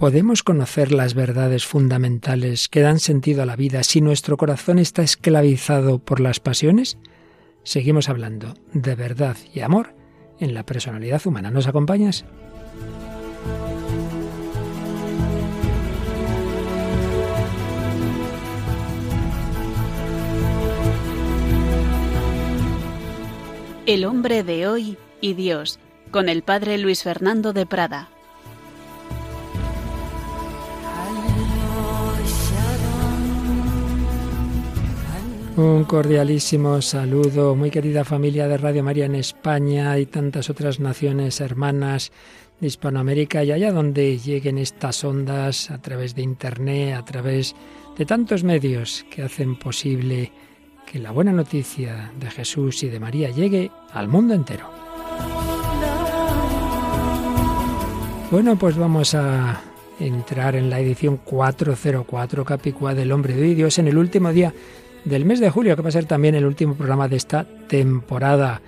¿Podemos conocer las verdades fundamentales que dan sentido a la vida si nuestro corazón está esclavizado por las pasiones? Seguimos hablando de verdad y amor en la personalidad humana. ¿Nos acompañas? El hombre de hoy y Dios, con el padre Luis Fernando de Prada. Un cordialísimo saludo, muy querida familia de Radio María en España y tantas otras naciones hermanas de Hispanoamérica y allá donde lleguen estas ondas a través de Internet, a través de tantos medios que hacen posible que la buena noticia de Jesús y de María llegue al mundo entero. Bueno, pues vamos a entrar en la edición 404 Capicua del Hombre de Dios en el último día del mes de julio, que va a ser también el último programa de esta temporada.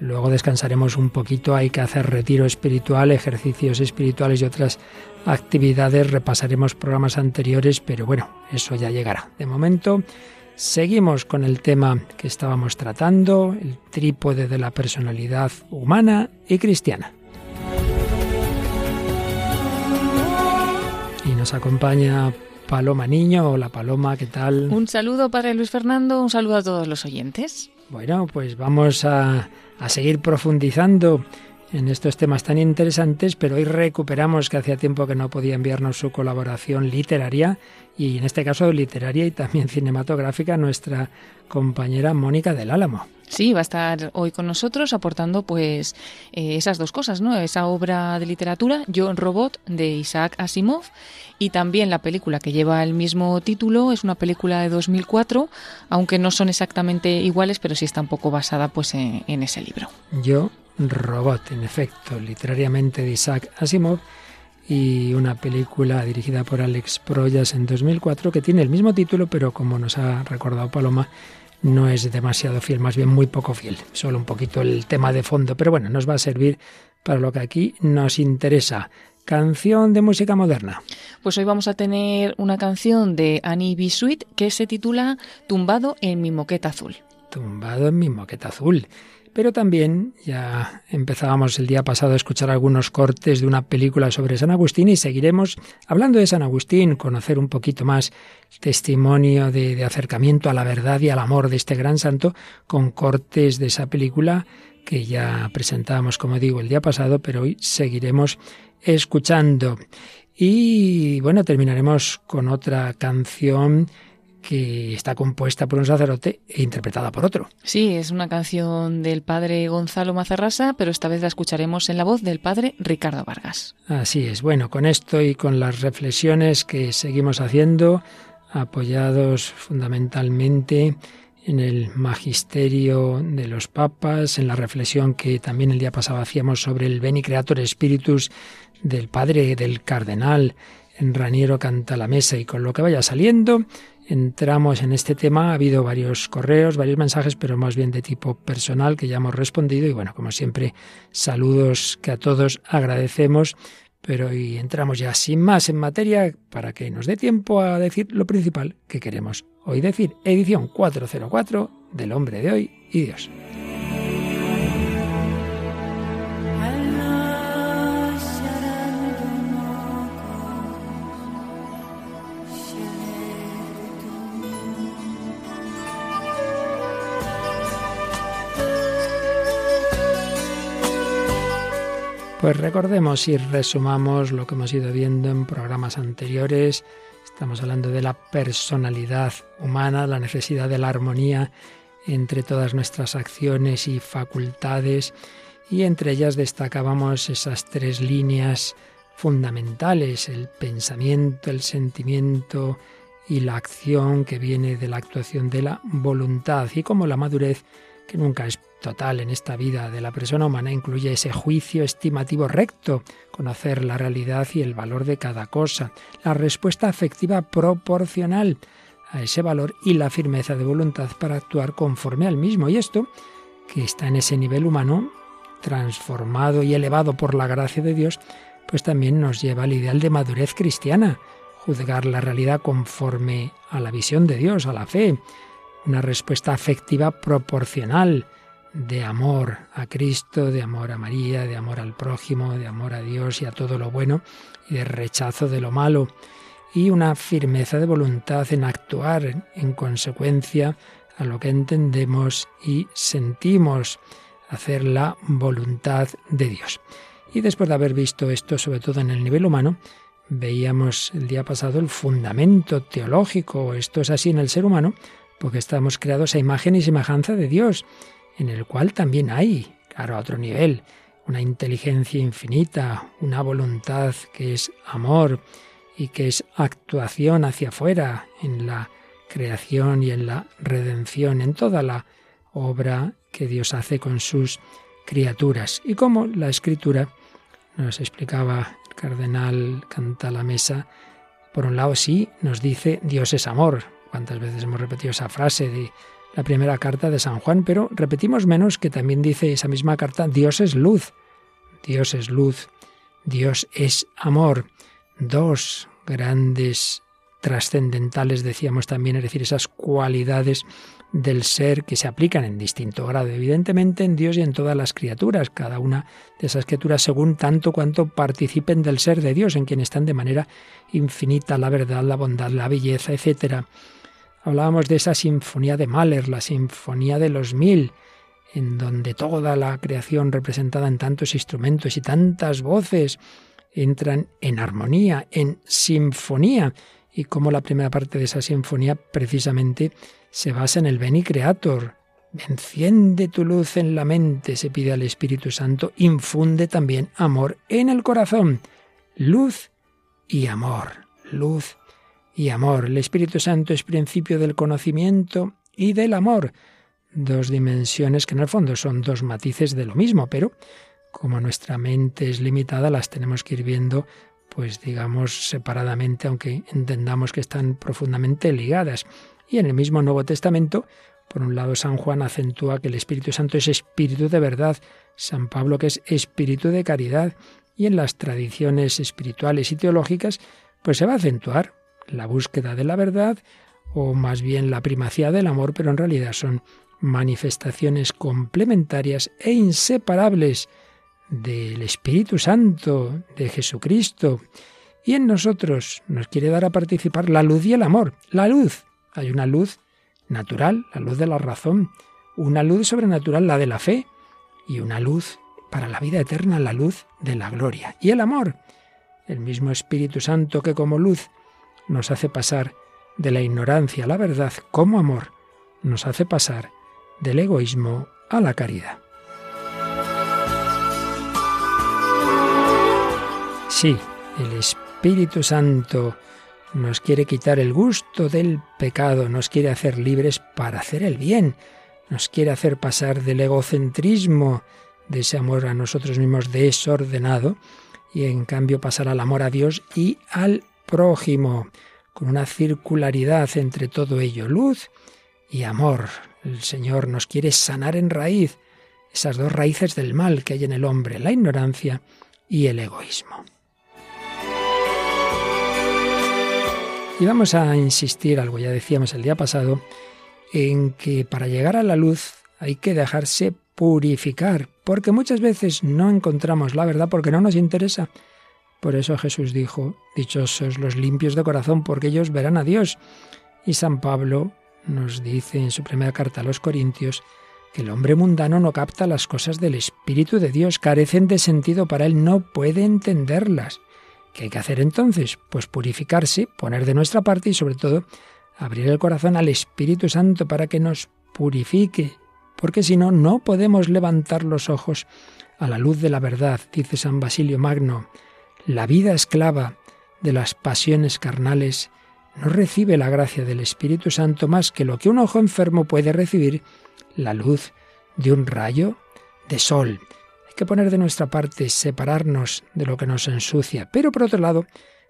Luego descansaremos un poquito, hay que hacer retiro espiritual, ejercicios espirituales y otras actividades. Repasaremos programas anteriores, pero bueno, eso ya llegará. De momento, seguimos con el tema que estábamos tratando, el trípode de la personalidad humana y cristiana. Y nos acompaña Paloma Niño. Hola Paloma, ¿qué tal? Un saludo para Luis Fernando, un saludo a todos los oyentes. Bueno, pues vamos a, a seguir profundizando en estos temas tan interesantes, pero hoy recuperamos que hacía tiempo que no podía enviarnos su colaboración literaria y en este caso literaria y también cinematográfica nuestra compañera Mónica del Álamo. Sí, va a estar hoy con nosotros aportando pues eh, esas dos cosas, ¿no? Esa obra de literatura, Yo Robot, de Isaac Asimov, y también la película que lleva el mismo título, es una película de 2004, aunque no son exactamente iguales, pero sí está un poco basada pues en, en ese libro. Yo Robot, en efecto, literariamente de Isaac Asimov, y una película dirigida por Alex Proyas en 2004 que tiene el mismo título, pero como nos ha recordado Paloma, no es demasiado fiel, más bien muy poco fiel, solo un poquito el tema de fondo, pero bueno, nos va a servir para lo que aquí nos interesa. Canción de música moderna. Pues hoy vamos a tener una canción de Annie B. Sweet que se titula Tumbado en mi moqueta azul. Tumbado en mi moqueta azul. Pero también ya empezábamos el día pasado a escuchar algunos cortes de una película sobre San Agustín y seguiremos hablando de San Agustín, conocer un poquito más testimonio de, de acercamiento a la verdad y al amor de este gran santo con cortes de esa película que ya presentábamos, como digo, el día pasado, pero hoy seguiremos escuchando. Y bueno, terminaremos con otra canción que está compuesta por un sacerdote e interpretada por otro. Sí, es una canción del padre Gonzalo Mazarrasa, pero esta vez la escucharemos en la voz del padre Ricardo Vargas. Así es. Bueno, con esto y con las reflexiones que seguimos haciendo, apoyados fundamentalmente en el magisterio de los papas, en la reflexión que también el día pasado hacíamos sobre el Beni Creator Spiritus del padre del cardenal en Raniero Canta la Mesa y con lo que vaya saliendo, entramos en este tema. Ha habido varios correos, varios mensajes, pero más bien de tipo personal que ya hemos respondido. Y bueno, como siempre, saludos que a todos agradecemos. Pero hoy entramos ya sin más en materia para que nos dé tiempo a decir lo principal que queremos hoy decir. Edición 404 del hombre de hoy y Dios. Pues recordemos y resumamos lo que hemos ido viendo en programas anteriores. Estamos hablando de la personalidad humana, la necesidad de la armonía entre todas nuestras acciones y facultades y entre ellas destacábamos esas tres líneas fundamentales, el pensamiento, el sentimiento y la acción que viene de la actuación de la voluntad y como la madurez que nunca es total en esta vida de la persona humana incluye ese juicio estimativo recto, conocer la realidad y el valor de cada cosa, la respuesta afectiva proporcional a ese valor y la firmeza de voluntad para actuar conforme al mismo. Y esto, que está en ese nivel humano, transformado y elevado por la gracia de Dios, pues también nos lleva al ideal de madurez cristiana, juzgar la realidad conforme a la visión de Dios, a la fe, una respuesta afectiva proporcional de amor a Cristo, de amor a María, de amor al prójimo, de amor a Dios y a todo lo bueno, y de rechazo de lo malo, y una firmeza de voluntad en actuar en consecuencia a lo que entendemos y sentimos, hacer la voluntad de Dios. Y después de haber visto esto, sobre todo en el nivel humano, veíamos el día pasado el fundamento teológico, esto es así en el ser humano, porque estamos creados a imagen y semejanza de Dios, en el cual también hay, claro, a otro nivel, una inteligencia infinita, una voluntad que es amor y que es actuación hacia afuera en la creación y en la redención, en toda la obra que Dios hace con sus criaturas. Y como la escritura nos explicaba el cardenal Canta la Mesa, por un lado sí nos dice Dios es amor. ¿Cuántas veces hemos repetido esa frase de la primera carta de San Juan? Pero repetimos menos que también dice esa misma carta Dios es luz. Dios es luz. Dios es amor. Dos grandes trascendentales, decíamos también, es decir, esas cualidades del ser que se aplican en distinto grado, evidentemente en Dios y en todas las criaturas, cada una de esas criaturas según tanto cuanto participen del ser de Dios, en quien están de manera infinita la verdad, la bondad, la belleza, etc. Hablábamos de esa sinfonía de Mahler, la sinfonía de los mil, en donde toda la creación representada en tantos instrumentos y tantas voces entran en armonía, en sinfonía, y cómo la primera parte de esa sinfonía precisamente se basa en el Beni Creator. Enciende tu luz en la mente, se pide al Espíritu Santo, infunde también amor en el corazón. Luz y amor, luz y amor. El Espíritu Santo es principio del conocimiento y del amor. Dos dimensiones que en el fondo son dos matices de lo mismo, pero como nuestra mente es limitada, las tenemos que ir viendo pues digamos separadamente, aunque entendamos que están profundamente ligadas. Y en el mismo Nuevo Testamento, por un lado San Juan acentúa que el Espíritu Santo es espíritu de verdad, San Pablo que es espíritu de caridad, y en las tradiciones espirituales y teológicas, pues se va a acentuar la búsqueda de la verdad, o más bien la primacía del amor, pero en realidad son manifestaciones complementarias e inseparables del Espíritu Santo, de Jesucristo. Y en nosotros nos quiere dar a participar la luz y el amor. La luz. Hay una luz natural, la luz de la razón, una luz sobrenatural, la de la fe, y una luz para la vida eterna, la luz de la gloria. Y el amor, el mismo Espíritu Santo que como luz nos hace pasar de la ignorancia a la verdad, como amor nos hace pasar del egoísmo a la caridad. Sí, el Espíritu Santo nos quiere quitar el gusto del pecado, nos quiere hacer libres para hacer el bien, nos quiere hacer pasar del egocentrismo, de ese amor a nosotros mismos desordenado, y en cambio pasar al amor a Dios y al prójimo, con una circularidad entre todo ello, luz y amor. El Señor nos quiere sanar en raíz esas dos raíces del mal que hay en el hombre, la ignorancia y el egoísmo. Y vamos a insistir algo, ya decíamos el día pasado, en que para llegar a la luz hay que dejarse purificar, porque muchas veces no encontramos la verdad porque no nos interesa. Por eso Jesús dijo, dichosos los limpios de corazón, porque ellos verán a Dios. Y San Pablo nos dice en su primera carta a los Corintios que el hombre mundano no capta las cosas del Espíritu de Dios, carecen de sentido para él, no puede entenderlas. ¿Qué hay que hacer entonces? Pues purificarse, poner de nuestra parte y sobre todo abrir el corazón al Espíritu Santo para que nos purifique, porque si no, no podemos levantar los ojos a la luz de la verdad, dice San Basilio Magno. La vida esclava de las pasiones carnales no recibe la gracia del Espíritu Santo más que lo que un ojo enfermo puede recibir, la luz de un rayo de sol que poner de nuestra parte, separarnos de lo que nos ensucia. Pero por otro lado,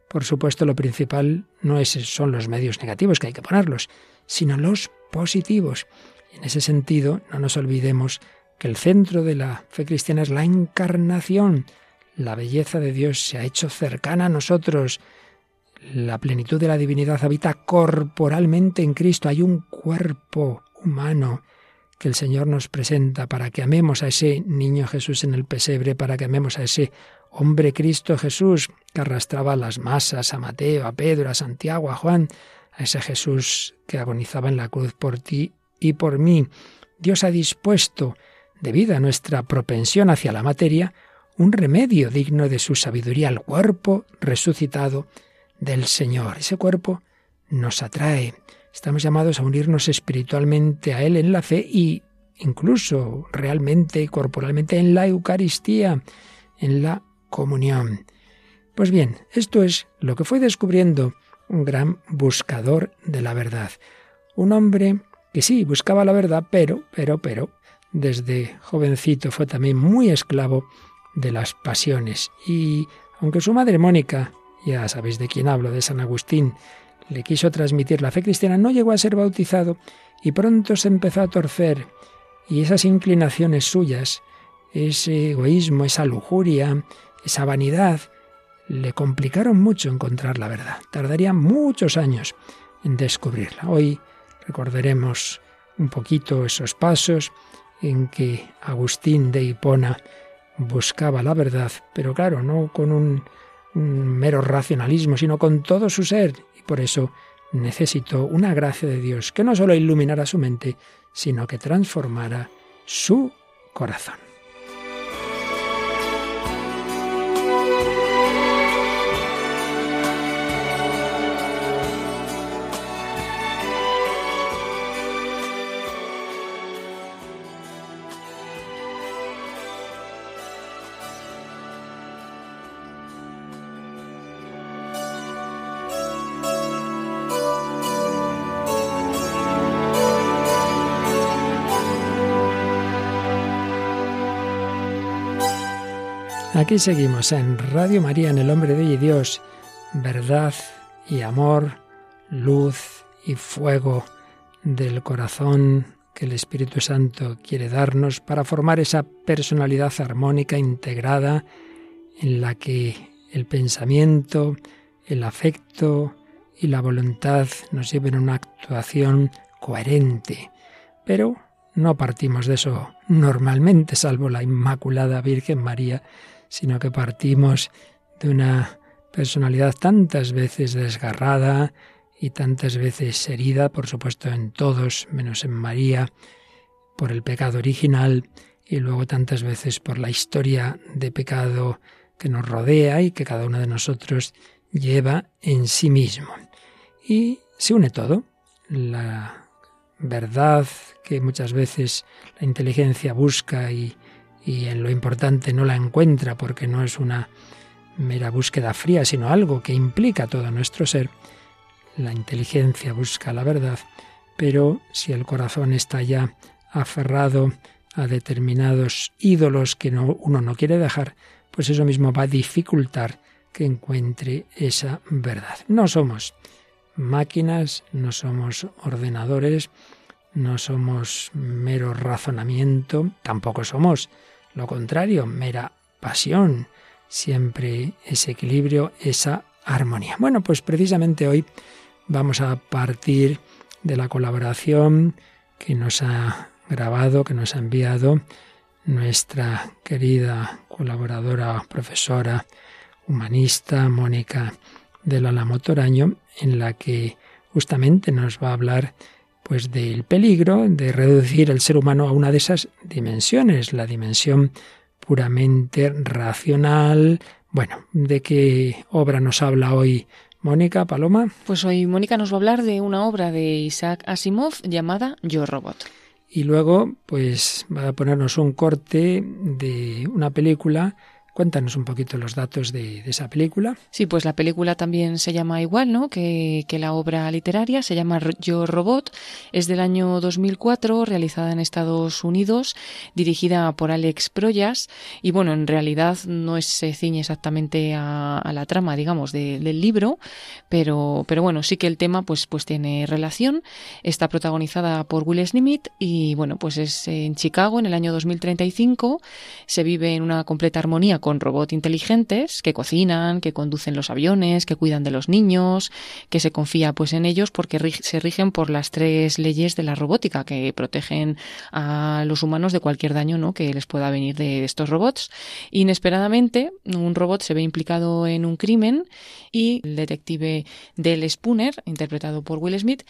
por supuesto, lo principal no es, son los medios negativos que hay que ponerlos, sino los positivos. En ese sentido, no nos olvidemos que el centro de la fe cristiana es la encarnación, La belleza de Dios se ha hecho cercana a nosotros. La plenitud de la divinidad habita corporalmente en Cristo. Hay un cuerpo humano que el Señor nos presenta para que amemos a ese niño Jesús en el pesebre, para que amemos a ese hombre Cristo Jesús que arrastraba las masas a Mateo, a Pedro, a Santiago, a Juan, a ese Jesús que agonizaba en la cruz por ti y por mí. Dios ha dispuesto, debido a nuestra propensión hacia la materia, un remedio digno de su sabiduría al cuerpo resucitado del Señor. Ese cuerpo nos atrae. Estamos llamados a unirnos espiritualmente a Él en la fe y incluso realmente y corporalmente en la Eucaristía, en la comunión. Pues bien, esto es lo que fue descubriendo un gran buscador de la verdad. Un hombre que sí, buscaba la verdad, pero, pero, pero, desde jovencito fue también muy esclavo de las pasiones. Y aunque su madre Mónica, ya sabéis de quién hablo, de San Agustín, le quiso transmitir la fe cristiana, no llegó a ser bautizado y pronto se empezó a torcer. Y esas inclinaciones suyas, ese egoísmo, esa lujuria, esa vanidad, le complicaron mucho encontrar la verdad. Tardaría muchos años en descubrirla. Hoy recordaremos un poquito esos pasos en que Agustín de Hipona buscaba la verdad, pero claro, no con un, mero racionalismo, sino con todo su ser. Y por eso necesitó una gracia de Dios que no solo iluminara su mente, sino que transformara su corazón. Aquí seguimos en Radio María, en el Hombre de Dios, verdad y amor, luz y fuego del corazón que el Espíritu Santo quiere darnos para formar esa personalidad armónica integrada en la que el pensamiento, el afecto y la voluntad nos lleven a una actuación coherente. Pero no partimos de eso normalmente, salvo la Inmaculada Virgen María, sino que partimos de una personalidad tantas veces desgarrada y tantas veces herida, por supuesto en todos, menos en María, por el pecado original y luego tantas veces por la historia de pecado que nos rodea y que cada uno de nosotros lleva en sí mismo. Y se une todo, la verdad que muchas veces la inteligencia busca y, y en lo importante no la encuentra porque no es una mera búsqueda fría, sino algo que implica todo nuestro ser. La inteligencia busca la verdad, pero si el corazón está ya aferrado a determinados ídolos que uno no quiere dejar, pues eso mismo va a dificultar que encuentre esa verdad. No somos máquinas, no somos ordenadores, no somos mero razonamiento, tampoco somos lo contrario, mera pasión, siempre ese equilibrio, esa armonía. Bueno, pues precisamente hoy vamos a partir de la colaboración que nos ha grabado, que nos ha enviado nuestra querida colaboradora, profesora, humanista, Mónica del Álamo Toraño, en la que justamente nos va a hablar pues del peligro de reducir el ser humano a una de esas dimensiones, la dimensión puramente racional. Bueno, ¿de qué obra nos habla hoy Mónica Paloma? Pues hoy Mónica nos va a hablar de una obra de Isaac Asimov llamada Yo Robot. Y luego, pues va a ponernos un corte de una película Cuéntanos un poquito los datos de, esa película. Sí, pues la película también se llama igual, ¿no? Que, la obra literaria, se llama Yo Robot, es del año 2004, realizada en Estados Unidos, dirigida por Alex Proyas, y bueno, en realidad no es, se ciñe exactamente a, la trama, digamos, del libro, pero, pero bueno, sí que el tema pues, pues tiene relación. Está protagonizada por Will Smith y bueno, pues es en Chicago en el año 2035, se vive en una completa armonía con robots inteligentes que cocinan, que conducen los aviones, que cuidan de los niños, que se confía pues en ellos porque se rigen por las tres leyes de la robótica que protegen a los humanos de cualquier daño ¿no? que les pueda venir de estos robots. Inesperadamente, un robot se ve implicado en un crimen y el detective Del Spooner, interpretado por Will Smith,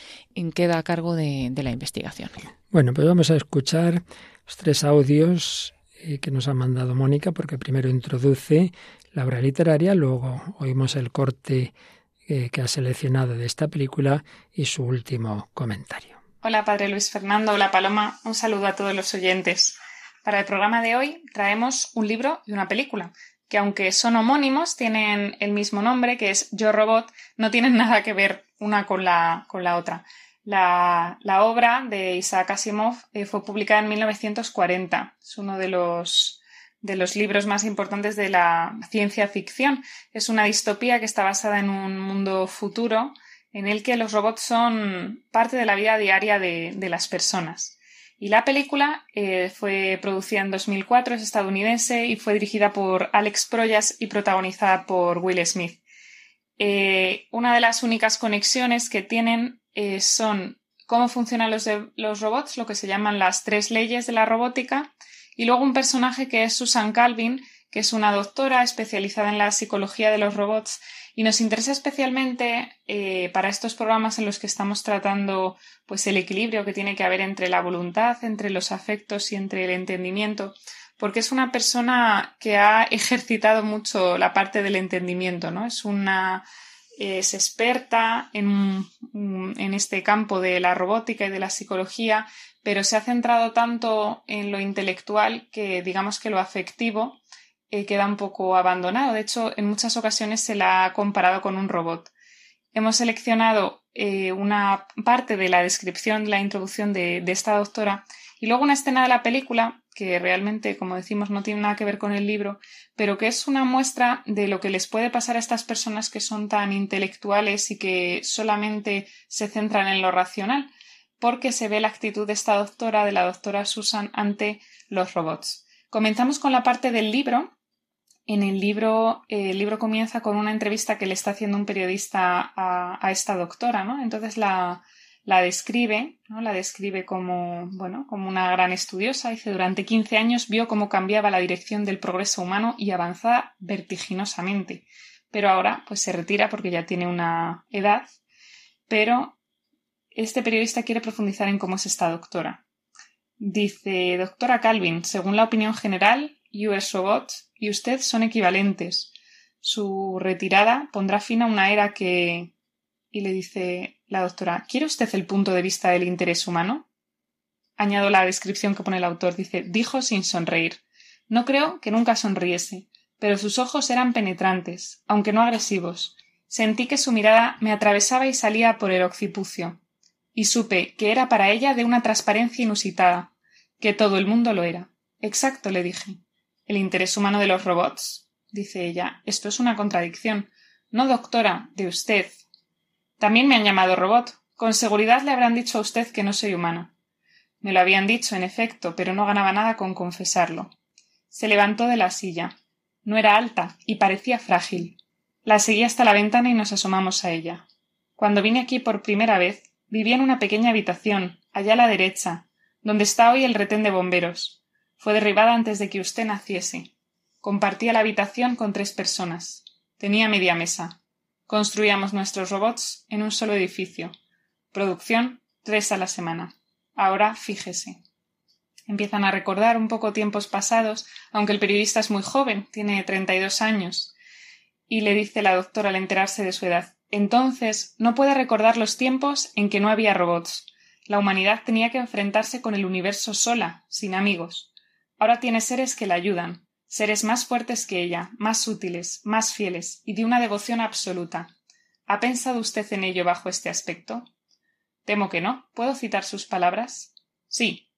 queda a cargo de, de la investigación. Bueno, pues vamos a escuchar los tres audios eh, que nos ha mandado Mónica, porque primero introduce la obra literaria, luego oímos el corte eh, que ha seleccionado de esta película y su último comentario. Hola, Padre Luis Fernando. Hola, Paloma. Un saludo a todos los oyentes. Para el programa de hoy traemos un libro y una película, que aunque son homónimos, tienen el mismo nombre, que es Yo Robot, no tienen nada que ver una con la, con la otra. La, obra de Isaac Asimov eh, fue publicada en 1940. Es uno de los, de los libros más importantes de la ciencia ficción. Es una distopía que está basada en un mundo futuro en el que los robots son parte de la vida diaria de, las personas. Y la película eh, fue producida en 2004, es estadounidense y fue dirigida por Alex Proyas y protagonizada por Will Smith. Eh, una de las únicas conexiones que tienen eh, son cómo funcionan los, los robots, lo que se llaman las tres leyes de la robótica, y luego un personaje que es Susan Calvin, que es una doctora especializada en la psicología de los robots y nos interesa especialmente eh, para estos programas en los que estamos tratando pues el equilibrio que tiene que haber entre la voluntad, entre los afectos y entre el entendimiento, porque es una persona que ha ejercitado mucho la parte del entendimiento, ¿no? Es una es experta en, en, este campo de la robótica y de la psicología, pero se ha centrado tanto en lo intelectual que digamos que lo afectivo eh, queda un poco abandonado. De hecho, en muchas ocasiones se la ha comparado con un robot. Hemos seleccionado eh, una parte de la descripción, de la introducción de, de esta doctora y luego una escena de la película que realmente, como decimos, no tiene nada que ver con el libro, pero que es una muestra de lo que les puede pasar a estas personas que son tan intelectuales y que solamente se centran en lo racional, porque se ve la actitud de esta doctora, de la doctora Susan, ante los robots. Comenzamos con la parte del libro. En el libro, eh, el libro comienza con una entrevista que le está haciendo un periodista a, a esta doctora, ¿no? Entonces la, la describe, ¿no? la describe como, bueno, como una gran estudiosa. Dice, durante 15 años vio cómo cambiaba la dirección del progreso humano y avanzaba vertiginosamente. Pero ahora, pues se retira porque ya tiene una edad. Pero este periodista quiere profundizar en cómo es esta doctora. Dice, doctora Calvin, según la opinión general, US Robots y usted son equivalentes. Su retirada pondrá fin a una era que. Y le dice, la doctora, ¿quiere usted el punto de vista del interés humano? Añado la descripción que pone el autor. Dice, dijo sin sonreír. No creo que nunca sonriese, pero sus ojos eran penetrantes, aunque no agresivos. Sentí que su mirada me atravesaba y salía por el occipucio. Y supe que era para ella de una transparencia inusitada, que todo el mundo lo era. Exacto, le dije. El interés humano de los robots, dice ella. Esto es una contradicción. No, doctora, de usted, también me han llamado robot. Con seguridad le habrán dicho a usted que no soy humana. Me lo habían dicho, en efecto, pero no ganaba nada con confesarlo. Se levantó de la silla. No era alta y parecía frágil. La seguí hasta la ventana y nos asomamos a ella. Cuando vine aquí por primera vez, vivía en una pequeña habitación, allá a la derecha, donde está hoy el retén de bomberos. Fue derribada antes de que usted naciese. Compartía la habitación con tres personas. Tenía media mesa. Construíamos nuestros robots en un solo edificio. Producción tres a la semana. Ahora fíjese. Empiezan a recordar un poco tiempos pasados, aunque el periodista es muy joven, tiene treinta y dos años. Y le dice la doctora al enterarse de su edad Entonces no puede recordar los tiempos en que no había robots. La humanidad tenía que enfrentarse con el universo sola, sin amigos. Ahora tiene seres que la ayudan, seres más fuertes que ella, más útiles, más fieles y de una devoción absoluta. ¿Ha pensado usted en ello bajo este aspecto? Temo que no. ¿Puedo citar sus palabras? Sí.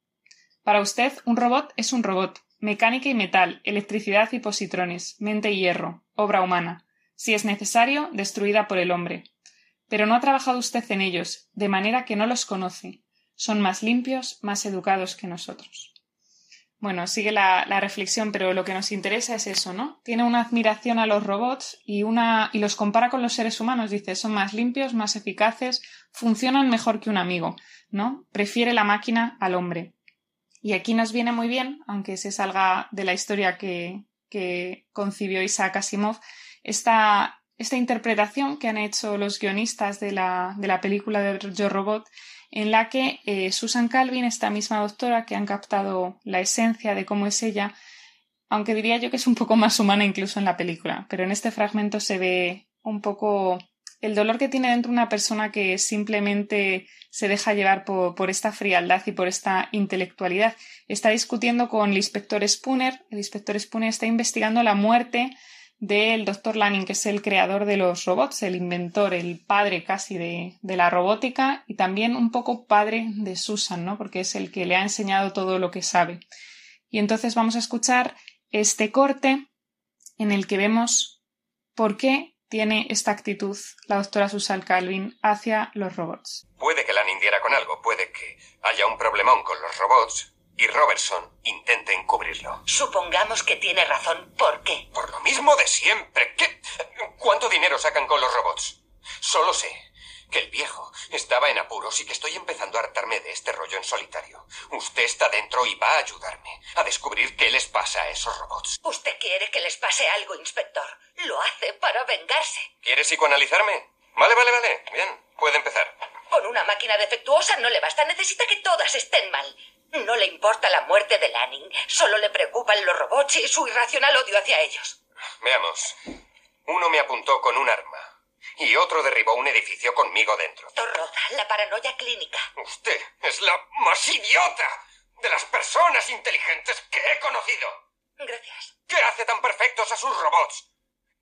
Para usted, un robot es un robot, mecánica y metal, electricidad y positrones, mente y hierro, obra humana, si es necesario, destruida por el hombre. Pero no ha trabajado usted en ellos, de manera que no los conoce. Son más limpios, más educados que nosotros. Bueno, sigue la, reflexión, pero lo que nos interesa es eso, ¿no? Tiene una admiración a los robots y, una, y los compara con los seres humanos. Dice, son más limpios, más eficaces, funcionan mejor que un amigo, ¿no? Prefiere la máquina al hombre. Y aquí nos viene muy bien, aunque se salga de la historia que, que concibió Isaac Asimov, esta, esta interpretación que han hecho los guionistas de la, de la película de Yo Robot en la que eh, Susan Calvin, esta misma doctora que han captado la esencia de cómo es ella, aunque diría yo que es un poco más humana incluso en la película, pero en este fragmento se ve un poco el dolor que tiene dentro una persona que simplemente se deja llevar por, por, esta frialdad y por esta intelectualidad. Está discutiendo con el inspector Spooner. El inspector Spooner está investigando la muerte del doctor Lanning, que es el creador de los robots, el inventor, el padre casi de, de, la robótica y también un poco padre de Susan, ¿no? Porque es el que le ha enseñado todo lo que sabe. Y entonces vamos a escuchar este corte en el que vemos por qué tiene esta actitud la doctora Susan Calvin hacia los robots. Puede que Lanning diera con algo, puede que haya un problemón con los robots, y Robertson intente encubrirlo. Supongamos que tiene razón. ¿Por qué? Por lo mismo de siempre. ¿Qué? ¿Cuánto dinero sacan con los robots? Solo sé que el viejo estaba en apuros y que estoy empezando a hartarme de este rollo en solitario. Usted está dentro y va a ayudarme a descubrir qué les pasa a esos robots. Usted quiere que les pase algo, inspector. Lo hace para vengarse. ¿Quiere psicoanalizarme? Vale, vale, vale. Bien, puede empezar. Con una máquina defectuosa no le basta. Necesita que todas estén mal. No le importa la muerte de Lanning, solo le preocupan los robots y su irracional odio hacia ellos. Veamos. Uno me apuntó con un arma y otro derribó un edificio conmigo dentro. Torroza, la paranoia clínica. Usted es la más idiota de las personas inteligentes que he conocido. Gracias. ¿Qué hace tan perfectos a sus robots?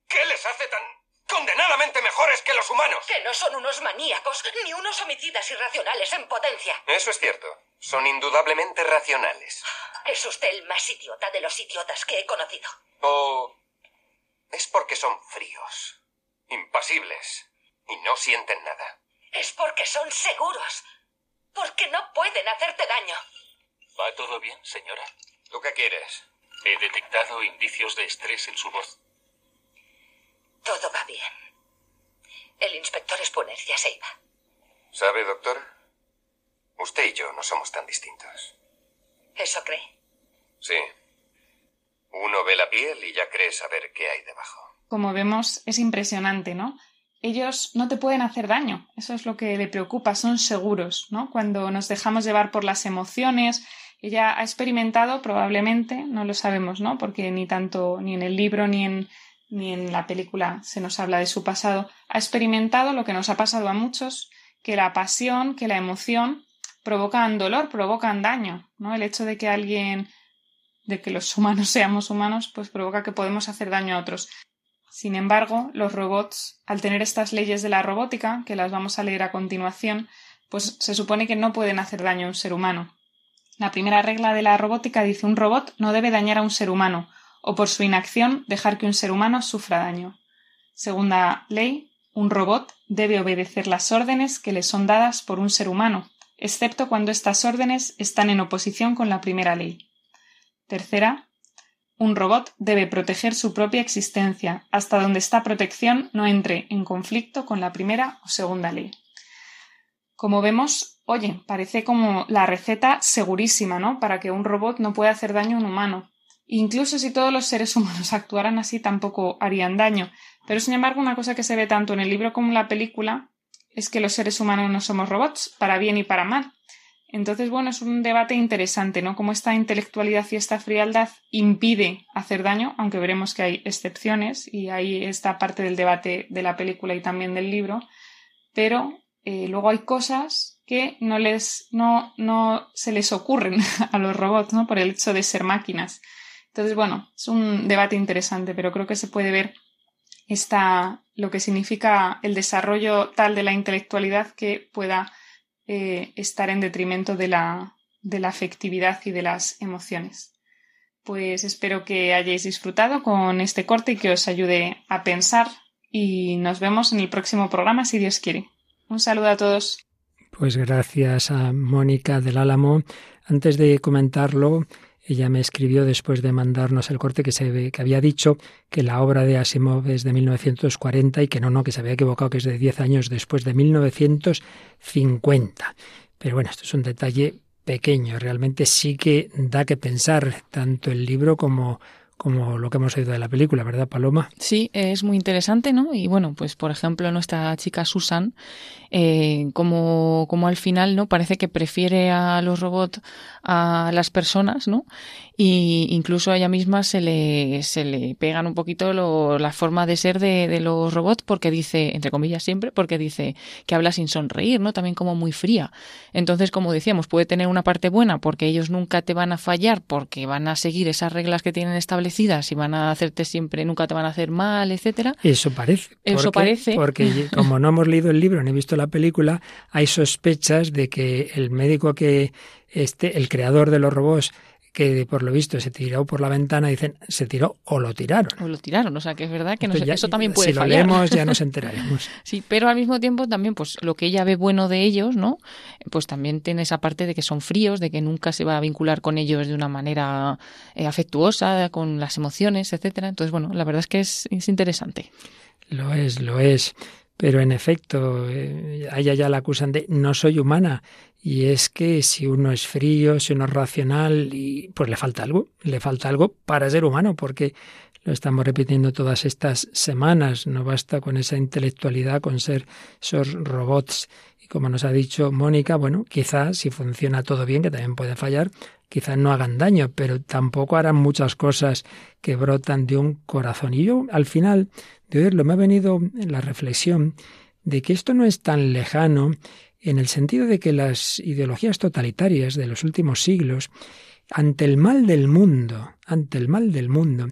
¿Qué les hace tan condenadamente mejores que los humanos? Que no son unos maníacos ni unos homicidas irracionales en potencia. Eso es cierto. Son indudablemente racionales. Es usted el más idiota de los idiotas que he conocido. O es porque son fríos, impasibles y no sienten nada. Es porque son seguros. Porque no pueden hacerte daño. ¿Va todo bien, señora? ¿Tú qué quieres? He detectado indicios de estrés en su voz. Todo va bien. El inspector Spooner ya se iba. ¿Sabe, doctor? Usted y yo no somos tan distintos. ¿Eso cree? Sí. Uno ve la piel y ya cree saber qué hay debajo. Como vemos, es impresionante, ¿no? Ellos no te pueden hacer daño. Eso es lo que le preocupa. Son seguros, ¿no? Cuando nos dejamos llevar por las emociones. Ella ha experimentado, probablemente, no lo sabemos, ¿no? Porque ni tanto, ni en el libro ni en, ni en la película se nos habla de su pasado. Ha experimentado lo que nos ha pasado a muchos, que la pasión, que la emoción provocan dolor, provocan daño, ¿no? El hecho de que alguien, de que los humanos seamos humanos, pues provoca que podemos hacer daño a otros. Sin embargo, los robots, al tener estas leyes de la robótica, que las vamos a leer a continuación, pues se supone que no pueden hacer daño a un ser humano. La primera regla de la robótica dice un robot no debe dañar a un ser humano, o por su inacción dejar que un ser humano sufra daño. Segunda ley, un robot debe obedecer las órdenes que le son dadas por un ser humano, excepto cuando estas órdenes están en oposición con la primera ley. Tercera, un robot debe proteger su propia existencia hasta donde esta protección no entre en conflicto con la primera o segunda ley. Como vemos, oye, parece como la receta segurísima, ¿no? Para que un robot no pueda hacer daño a un humano. Incluso si todos los seres humanos actuaran así, tampoco harían daño. Pero, sin embargo, una cosa que se ve tanto en el libro como en la película es que los seres humanos no somos robots, para bien y para mal. Entonces, bueno, es un debate interesante, ¿no? Cómo esta intelectualidad y esta frialdad impide hacer daño, aunque veremos que hay excepciones, y ahí está parte del debate de la película y también del libro, pero eh, luego hay cosas que no les, no, no se les ocurren a los robots, ¿no? Por el hecho de ser máquinas. Entonces, bueno, es un debate interesante, pero creo que se puede ver esta, lo que significa el desarrollo tal de la intelectualidad que pueda eh, estar en detrimento de la, de la afectividad y de las emociones. Pues espero que hayáis disfrutado con este corte y que os ayude a pensar y nos vemos en el próximo programa si Dios quiere. Un saludo a todos. Pues gracias a Mónica del Álamo. Antes de comentarlo, ella me escribió después de mandarnos el corte que se ve, que había dicho que la obra de Asimov es de 1940 y que no, no, que se había equivocado, que es de 10 años después de 1950. Pero bueno, esto es un detalle pequeño, realmente sí que da que pensar tanto el libro como como lo que hemos oído de la película, ¿verdad, Paloma? Sí, es muy interesante, ¿no? Y bueno, pues por ejemplo, nuestra chica Susan, eh, como, como al final, ¿no? Parece que prefiere a los robots a las personas, ¿no? Y incluso a ella misma se le, se le pegan un poquito lo, la forma de ser de, de, los robots porque dice, entre comillas siempre, porque dice que habla sin sonreír, ¿no? También como muy fría. Entonces, como decíamos, puede tener una parte buena porque ellos nunca te van a fallar porque van a seguir esas reglas que tienen establecidas y van a hacerte siempre, nunca te van a hacer mal, etcétera. Eso parece. Eso parece. Porque como no hemos leído el libro ni visto la película, hay sospechas de que el médico que este, el creador de los robots que por lo visto se tiró por la ventana, dicen, se tiró o lo tiraron. O lo tiraron, o sea que es verdad que no sé, ya, eso también puede si fallar. Lo leemos ya nos enteraremos. sí, pero al mismo tiempo también, pues lo que ella ve bueno de ellos, ¿no? Pues también tiene esa parte de que son fríos, de que nunca se va a vincular con ellos de una manera eh, afectuosa, con las emociones, etcétera. Entonces, bueno, la verdad es que es, es interesante. Lo es, lo es. Pero en efecto, eh, a ella ya la acusan de no soy humana. Y es que si uno es frío, si uno es racional, y pues le falta algo, le falta algo para ser humano, porque lo estamos repitiendo todas estas semanas. No basta con esa intelectualidad, con ser esos robots. Y como nos ha dicho Mónica, bueno, quizás si funciona todo bien, que también puede fallar, quizás no hagan daño, pero tampoco harán muchas cosas que brotan de un corazón. Y yo, al final de oírlo, me ha venido la reflexión de que esto no es tan lejano en el sentido de que las ideologías totalitarias de los últimos siglos, ante el mal del mundo, ante el mal del mundo,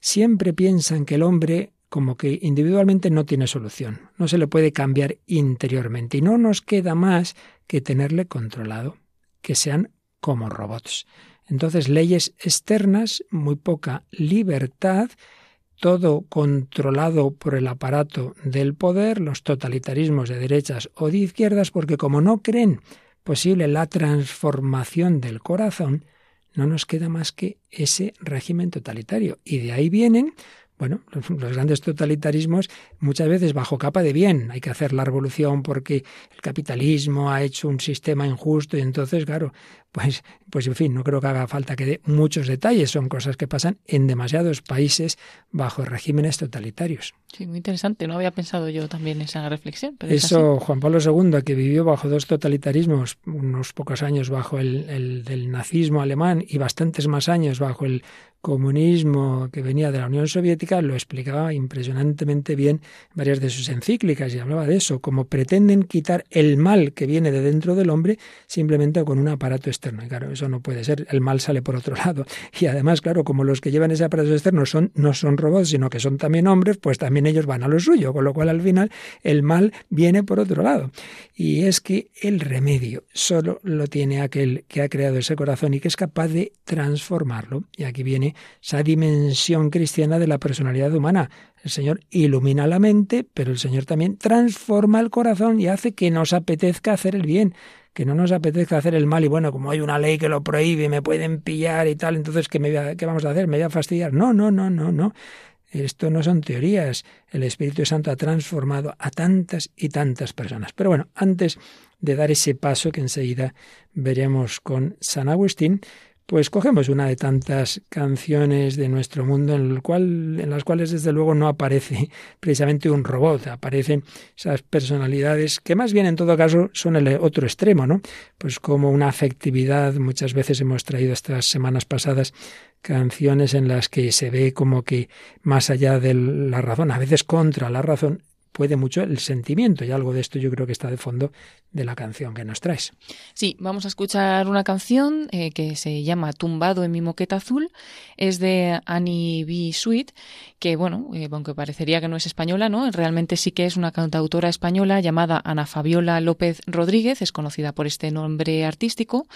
siempre piensan que el hombre como que individualmente no tiene solución, no se le puede cambiar interiormente y no nos queda más que tenerle controlado, que sean como robots. Entonces, leyes externas, muy poca libertad, todo controlado por el aparato del poder, los totalitarismos de derechas o de izquierdas, porque como no creen posible la transformación del corazón, no nos queda más que ese régimen totalitario. Y de ahí vienen bueno, los, los, grandes totalitarismos muchas veces bajo capa de bien. Hay que hacer la revolución porque el capitalismo ha hecho un sistema injusto y entonces, claro, pues, pues en fin, no creo que haga falta que dé muchos detalles. Son cosas que pasan en demasiados países bajo regímenes totalitarios. Sí, muy interesante. No había pensado yo también esa reflexión. Pero Eso, Juan Pablo II, que vivió bajo dos totalitarismos, unos pocos años bajo el, el del nazismo alemán y bastantes más años bajo el comunismo que venía de la Unión Soviética, lo explicaba impresionantemente bien en varias de sus encíclicas y hablaba de eso, como pretenden quitar el mal que viene de dentro del hombre simplemente con un aparato externo. Y claro, eso no puede ser, el mal sale por otro lado. Y además, claro, como los que llevan ese aparato externo son, no son robots, sino que son también hombres, pues también ellos van a lo suyo, con lo cual al final el mal viene por otro lado. Y es que el remedio solo lo tiene aquel que ha creado ese corazón y que es capaz de transformarlo. Y aquí viene esa dimensión cristiana de la personalidad humana. El Señor ilumina la mente, pero el Señor también transforma el corazón y hace que nos apetezca hacer el bien, que no nos apetezca hacer el mal y bueno, como hay una ley que lo prohíbe, me pueden pillar y tal, entonces ¿qué, me voy a, qué vamos a hacer? ¿Me voy a fastidiar? No, no, no, no, no. Esto no son teorías. El Espíritu Santo ha transformado a tantas y tantas personas. Pero bueno, antes de dar ese paso que enseguida veremos con San Agustín, pues cogemos una de tantas canciones de nuestro mundo en, el cual, en las cuales desde luego no aparece precisamente un robot, aparecen esas personalidades que más bien en todo caso son el otro extremo, ¿no? Pues como una afectividad, muchas veces hemos traído estas semanas pasadas canciones en las que se ve como que más allá de la razón, a veces contra la razón, puede mucho el sentimiento y algo de esto yo creo que está de fondo de la canción que nos traes. Sí, vamos a escuchar una canción eh, que se llama Tumbado en mi moqueta azul, es de Annie B. Sweet, que bueno, eh, aunque parecería que no es española, ¿no? Realmente sí que es una cantautora española llamada Ana Fabiola López Rodríguez, es conocida por este nombre artístico.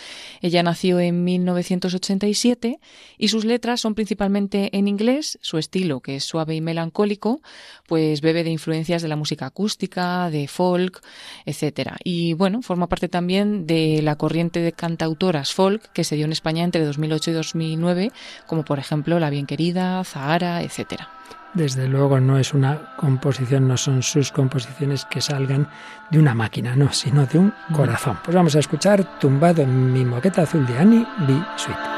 Ella nació en 1987 y sus letras son principalmente en inglés, su estilo, que es suave y melancólico, pues bebe de influencias de la música acústica, de folk, etcétera. Y bueno, forma parte también de la corriente de cantautoras folk que se dio en España entre 2008 y 2009, como por ejemplo La Bien Querida, Zahara, etcétera. Desde luego no es una composición, no son sus composiciones que salgan de una máquina, no, sino de un corazón. Pues vamos a escuchar Tumbado en mi moqueta azul de Annie B. Sweet.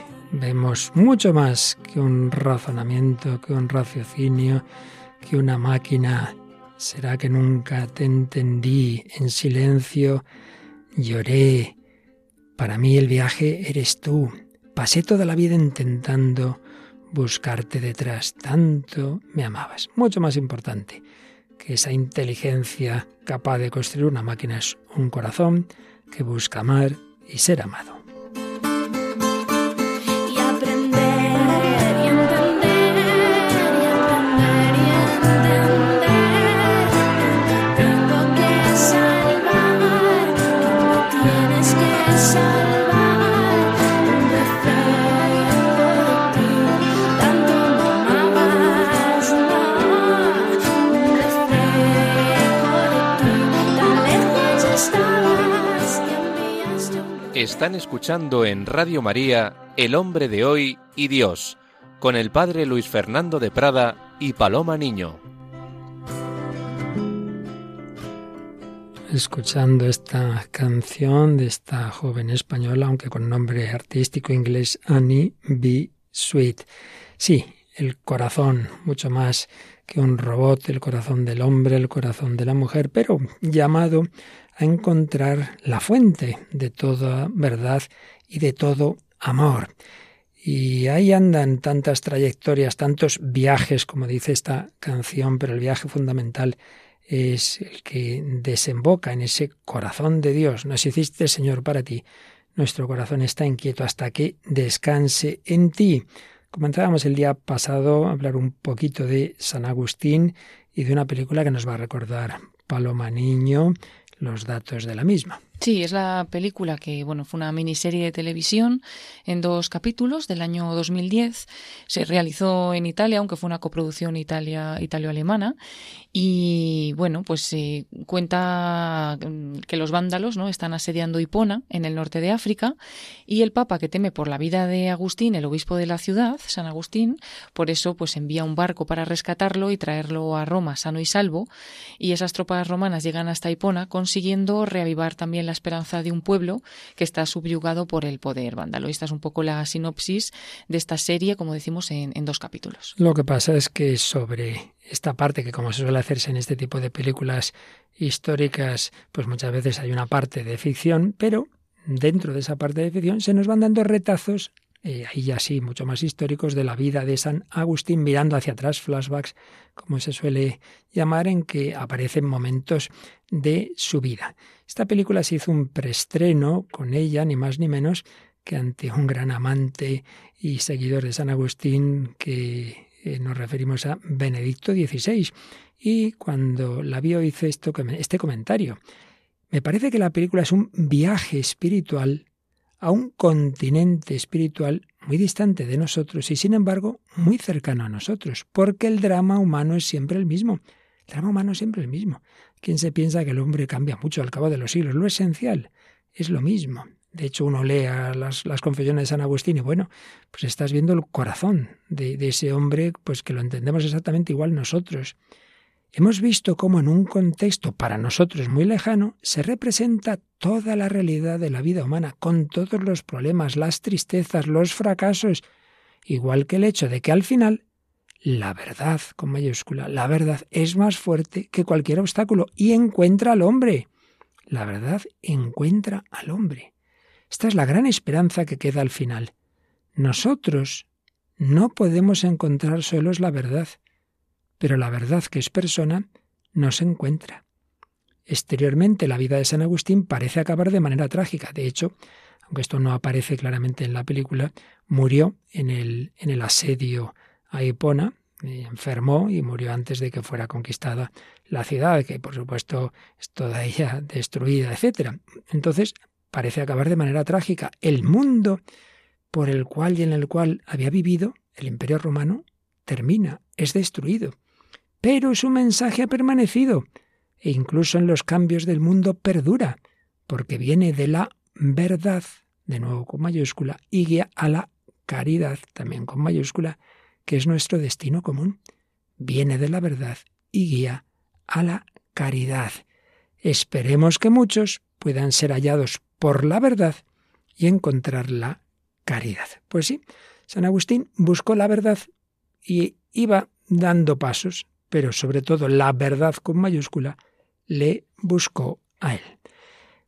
mucho más que un razonamiento, que un raciocinio, que una máquina. ¿Será que nunca te entendí? En silencio lloré. Para mí el viaje eres tú. Pasé toda la vida intentando buscarte detrás. Tanto me amabas. Mucho más importante que esa inteligencia capaz de construir una máquina es un corazón que busca amar y ser amado. Están escuchando en Radio María El hombre de hoy y Dios, con el padre Luis Fernando de Prada y Paloma Niño. Escuchando esta canción de esta joven española, aunque con nombre artístico inglés Annie B. Sweet. Sí, el corazón, mucho más que un robot, el corazón del hombre, el corazón de la mujer, pero llamado a encontrar la fuente de toda verdad y de todo amor. Y ahí andan tantas trayectorias, tantos viajes, como dice esta canción, pero el viaje fundamental es el que desemboca en ese corazón de Dios. Nos hiciste, Señor, para ti. Nuestro corazón está inquieto hasta que descanse en ti. Comenzábamos el día pasado a hablar un poquito de San Agustín y de una película que nos va a recordar Paloma Niño, los datos de la misma. Sí, es la película que, bueno, fue una miniserie de televisión en dos capítulos del año 2010. Se realizó en Italia, aunque fue una coproducción Italia, italio-alemana. Y, bueno, pues se cuenta mm, que los vándalos, ¿no? Están asediando Hipona, en el norte de África. Y el Papa, que teme por la vida de Agustín, el obispo de la ciudad, San Agustín, por eso, pues envía un barco para rescatarlo y traerlo a Roma sano y salvo. Y esas tropas romanas llegan hasta Hipona, consiguiendo reavivar también la la esperanza de un pueblo que está subyugado por el poder vándalo. Esta es un poco la sinopsis de esta serie, como decimos, en, en dos capítulos. Lo que pasa es que sobre esta parte, que como se suele hacerse en este tipo de películas históricas, pues muchas veces hay una parte de ficción, pero dentro de esa parte de ficción se nos van dando retazos eh, ahí ya sí, mucho más históricos de la vida de San Agustín, mirando hacia atrás, flashbacks, como se suele llamar, en que aparecen momentos de su vida. Esta película se hizo un preestreno con ella, ni más ni menos, que ante un gran amante y seguidor de San Agustín, que eh, nos referimos a Benedicto XVI. Y cuando la vio hizo esto, este comentario. Me parece que la película es un viaje espiritual a un continente espiritual muy distante de nosotros y sin embargo muy cercano a nosotros, porque el drama humano es siempre el mismo. El drama humano es siempre el mismo. ¿Quién se piensa que el hombre cambia mucho al cabo de los siglos? Lo esencial es lo mismo. De hecho, uno lee las, las, confesiones de San Agustín y bueno, pues estás viendo el corazón de, de ese hombre, pues que lo entendemos exactamente igual nosotros. Hemos visto cómo en un contexto para nosotros muy lejano se representa toda la realidad de la vida humana, con todos los problemas, las tristezas, los fracasos, igual que el hecho de que al final la verdad, con mayúscula, la verdad es más fuerte que cualquier obstáculo y encuentra al hombre. La verdad encuentra al hombre. Esta es la gran esperanza que queda al final. Nosotros no podemos encontrar solos la verdad pero la verdad que es persona no se encuentra. Exteriormente la vida de San Agustín parece acabar de manera trágica. De hecho, aunque esto no aparece claramente en la película, murió en el, en el asedio a Hipona, enfermó y murió antes de que fuera conquistada la ciudad, que por supuesto es toda ella destruida, etc. Entonces, parece acabar de manera trágica. El mundo por el cual y en el cual había vivido el imperio romano termina, es destruido pero su mensaje ha permanecido e incluso en los cambios del mundo perdura, porque viene de la verdad, de nuevo con mayúscula, y guía a la caridad, también con mayúscula, que es nuestro destino común. Viene de la verdad y guía a la caridad. Esperemos que muchos puedan ser hallados por la verdad y encontrar la caridad. Pues sí, San Agustín buscó la verdad y iba dando pasos pero sobre todo la verdad con mayúscula, le buscó a él.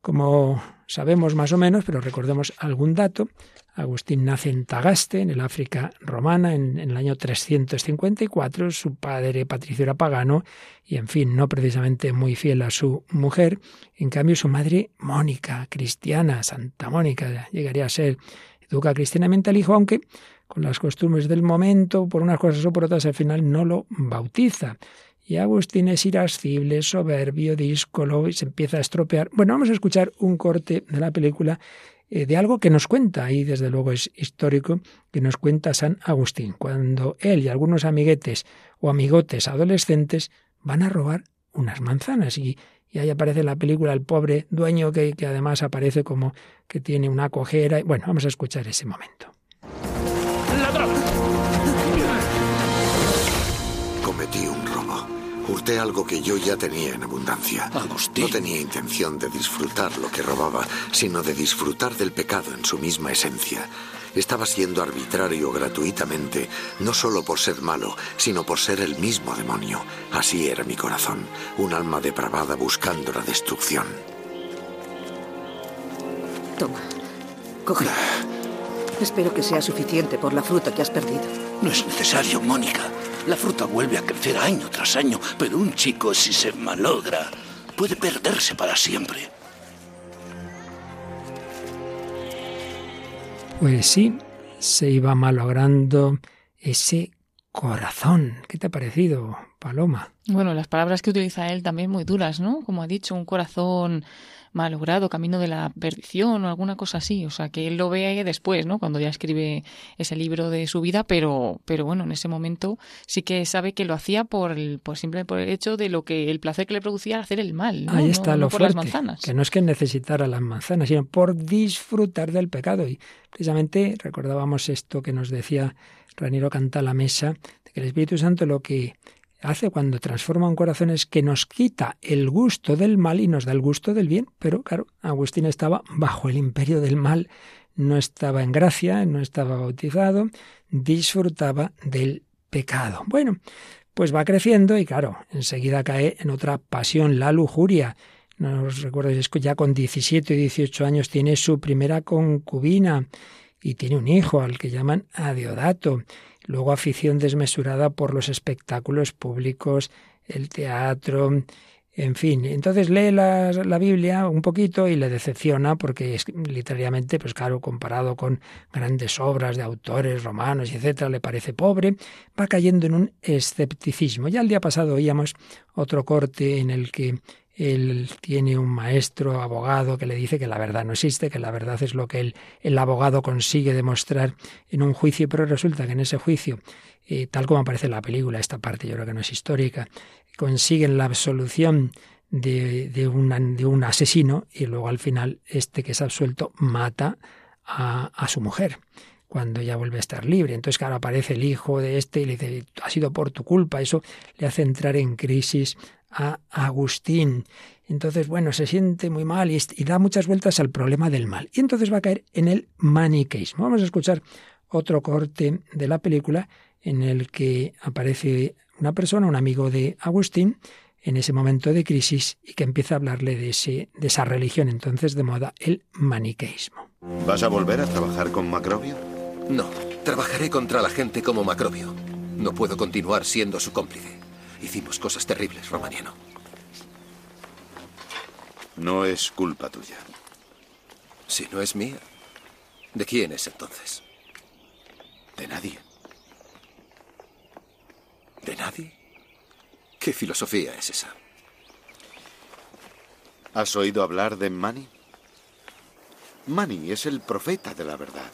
Como sabemos más o menos, pero recordemos algún dato, Agustín nace en Tagaste, en el África romana, en, el año 354. Su padre Patricio era pagano y, en fin, no precisamente muy fiel a su mujer. En cambio, su madre, Mónica, cristiana, Santa Mónica, llegaría a ser, educa cristianamente al hijo, aunque con las costumbres del momento, por unas cosas o por otras, al final no lo bautiza. Y Agustín es irascible, soberbio, díscolo, y se empieza a estropear. Bueno, vamos a escuchar un corte de la película eh, de algo que nos cuenta, y desde luego es histórico, que nos cuenta San Agustín, cuando él y algunos amiguetes o amigotes adolescentes van a robar unas manzanas y, ahí aparece en la película el pobre dueño que, que además aparece como que tiene una cojera. Bueno, vamos a escuchar ese momento. Cometí un robo. Hurté algo que yo ya tenía en abundancia. Agustín. No tenía intención de disfrutar lo que robaba, sino de disfrutar del pecado en su misma esencia. Estaba siendo arbitrario gratuitamente, no solo por ser malo, sino por ser el mismo demonio. Así era mi corazón, un alma depravada buscando la destrucción. Toma, coge. Espero que sea suficiente por la fruta que has perdido. No es necesario, Mónica. La fruta vuelve a crecer año tras año, pero un chico si se malogra puede perderse para siempre. Pues sí, se iba malogrando ese corazón. ¿Qué te ha parecido, Paloma. Bueno, las palabras que utiliza él también muy duras, ¿no? Como ha dicho, un corazón malogrado, camino de la perdición o alguna cosa así. O sea, que él lo ve después, ¿no? Cuando ya escribe ese libro de su vida, pero, pero bueno, en ese momento sí que sabe que lo hacía por el, por simple por el hecho de lo que el placer que le producía hacer el mal. ¿no? Ahí está lo por fuerte, las manzanas. que no es que necesitara las manzanas, sino por disfrutar del pecado. Y precisamente recordábamos esto que nos decía Raniero Canta la Mesa, de que el Espíritu Santo lo que hace cuando transforma un corazón es que nos quita el gusto del mal y nos da el gusto del bien. Pero claro, Agustín estaba bajo el imperio del mal, no estaba en gracia, no estaba bautizado, disfrutaba del pecado. Bueno, pues va creciendo y claro, enseguida cae en otra pasión, la lujuria. No os recuerdo, que ya con 17 y 18 años tiene su primera concubina y tiene un hijo al que llaman Adeodato luego afición desmesurada por los espectáculos públicos, el teatro, en fin. Entonces lee la, la, Biblia un poquito y le decepciona porque es, literalmente, pues claro, comparado con grandes obras de autores romanos, etcétera, le parece pobre, va cayendo en un escepticismo. Ya el día pasado oíamos otro corte en el que él tiene un maestro abogado que le dice que la verdad no existe, que la verdad es lo que el, abogado consigue demostrar en un juicio, pero resulta que en ese juicio, eh, tal como aparece en la película, esta parte yo creo que no es histórica, consiguen la absolución de, de, una, de un asesino y luego al final este que es absuelto mata a, a su mujer cuando ya vuelve a estar libre. Entonces, claro, aparece el hijo de este y le dice, ha sido por tu culpa. Eso le hace entrar en crisis a Agustín. Entonces, bueno, se siente muy mal y, y, da muchas vueltas al problema del mal. Y entonces va a caer en el maniqueísmo. Vamos a escuchar otro corte de la película en el que aparece una persona, un amigo de Agustín, en ese momento de crisis y que empieza a hablarle de, ese, de esa religión entonces de moda, el maniqueísmo. ¿Vas a volver a trabajar con Macrobio? No, trabajaré contra la gente como Macrobio. No puedo continuar siendo su cómplice. Hicimos cosas terribles, Romaniano. No es culpa tuya. Si no es mía, ¿de quién es entonces? De nadie. ¿De nadie? ¿Qué filosofía es esa? ¿Has oído hablar de Mani? Mani es el profeta de la verdad.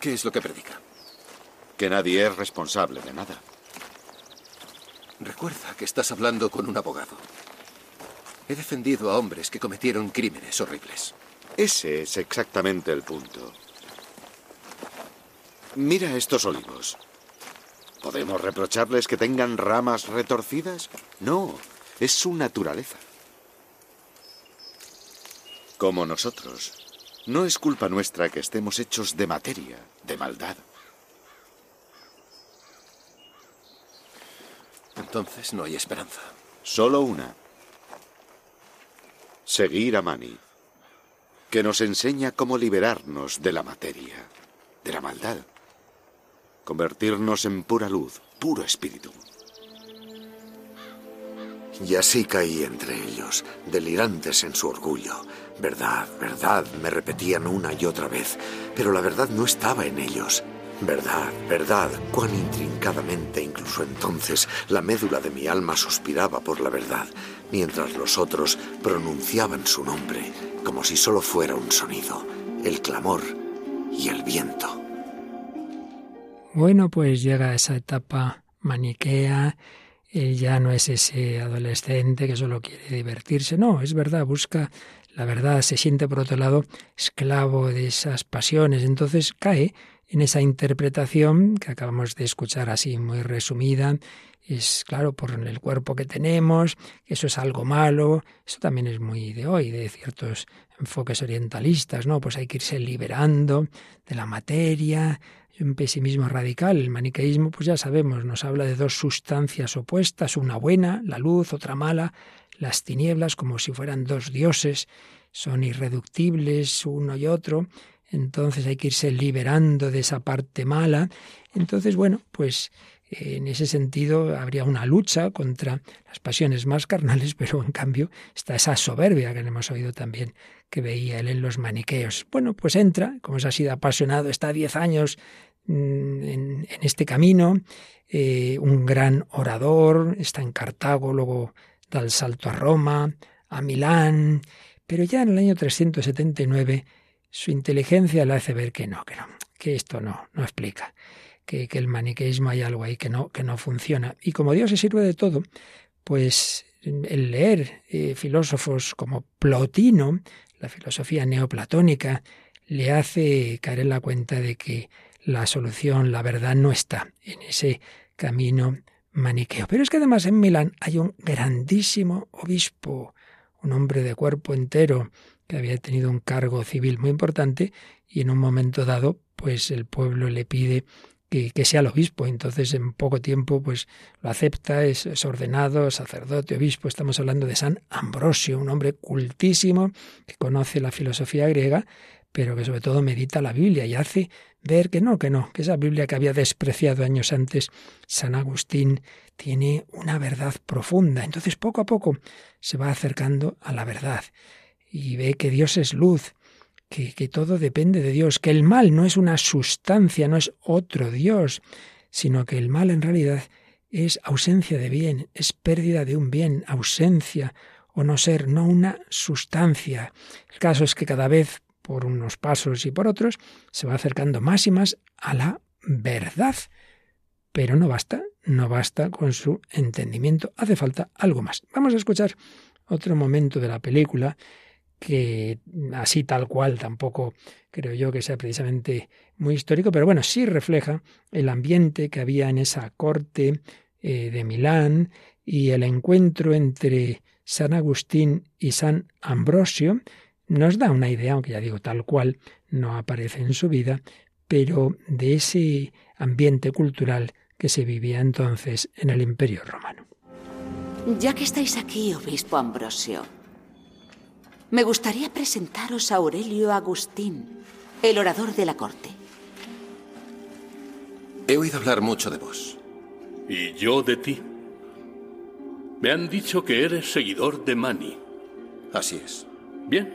¿Qué es lo que predica? Que nadie es responsable de nada. Recuerda que estás hablando con un abogado. He defendido a hombres que cometieron crímenes horribles. Ese es exactamente el punto. Mira estos olivos. ¿Podemos reprocharles que tengan ramas retorcidas? No, es su naturaleza. Como nosotros, no es culpa nuestra que estemos hechos de materia, de maldad. Entonces no hay esperanza. Solo una. Seguir a Mani, que nos enseña cómo liberarnos de la materia, de la maldad. Convertirnos en pura luz, puro espíritu. Y así caí entre ellos, delirantes en su orgullo. Verdad, verdad, me repetían una y otra vez, pero la verdad no estaba en ellos. Verdad, verdad, cuán intrincadamente incluso entonces la médula de mi alma suspiraba por la verdad, mientras los otros pronunciaban su nombre como si solo fuera un sonido, el clamor y el viento. Bueno, pues llega esa etapa maniquea, él ya no es ese adolescente que solo quiere divertirse, no, es verdad, busca la verdad, se siente por otro lado esclavo de esas pasiones, entonces cae en esa interpretación que acabamos de escuchar así muy resumida, es claro por el cuerpo que tenemos, eso es algo malo, eso también es muy de hoy, de ciertos enfoques orientalistas, ¿no? Pues hay que irse liberando de la materia, un pesimismo radical. El maniqueísmo, pues ya sabemos, nos habla de dos sustancias opuestas, una buena, la luz, otra mala, las tinieblas, como si fueran dos dioses, son irreductibles uno y otro, entonces hay que irse liberando de esa parte mala. Entonces, bueno, pues en ese sentido habría una lucha contra las pasiones más carnales, pero en cambio está esa soberbia que hemos oído también que veía él en los maniqueos. Bueno, pues entra, como se ha sido apasionado, está diez años mm, en, este camino, eh, un gran orador, está en Cartago, luego da el salto a Roma, a Milán, pero ya en el año 379 su inteligencia le hace ver que no, que no, que esto no, no explica, que, que el maniqueísmo hay algo ahí que no, que no funciona. Y como Dios se sirve de todo, pues el leer eh, filósofos como Plotino, la filosofía neoplatónica, le hace caer en la cuenta de que la solución, la verdad, no está en ese camino maniqueo. Pero es que además en Milán hay un grandísimo obispo, un hombre de cuerpo entero, que había tenido un cargo civil muy importante y en un momento dado, pues el pueblo le pide que, sea el obispo. Entonces, en poco tiempo, pues lo acepta, es, es, ordenado, sacerdote, obispo. Estamos hablando de San Ambrosio, un hombre cultísimo que conoce la filosofía griega, pero que sobre todo medita la Biblia y hace ver que no, que no, que esa Biblia que había despreciado años antes San Agustín tiene una verdad profunda. Entonces, poco a poco se va acercando a la verdad y ve que Dios es luz que, todo depende de Dios, que el mal no es una sustancia, no es otro Dios, sino que el mal en realidad es ausencia de bien, es pérdida de un bien, ausencia o no ser, no una sustancia. El caso es que cada vez, por unos pasos y por otros, se va acercando más y más a la verdad. Pero no basta, no basta con su entendimiento, hace falta algo más. Vamos a escuchar otro momento de la película que así tal cual tampoco creo yo que sea precisamente muy histórico, pero bueno, sí refleja el ambiente que había en esa corte eh, de Milán y el encuentro entre San Agustín y San Ambrosio nos da una idea, aunque ya digo tal cual no aparece en su vida, pero de ese ambiente cultural que se vivía entonces en el Imperio Romano. Ya que estáis aquí, obispo Ambrosio, me gustaría presentaros a Aurelio Agustín, el orador de la corte. He oído hablar mucho de vos. Y yo de ti. Me han dicho que eres seguidor de Mani. Así es. Bien.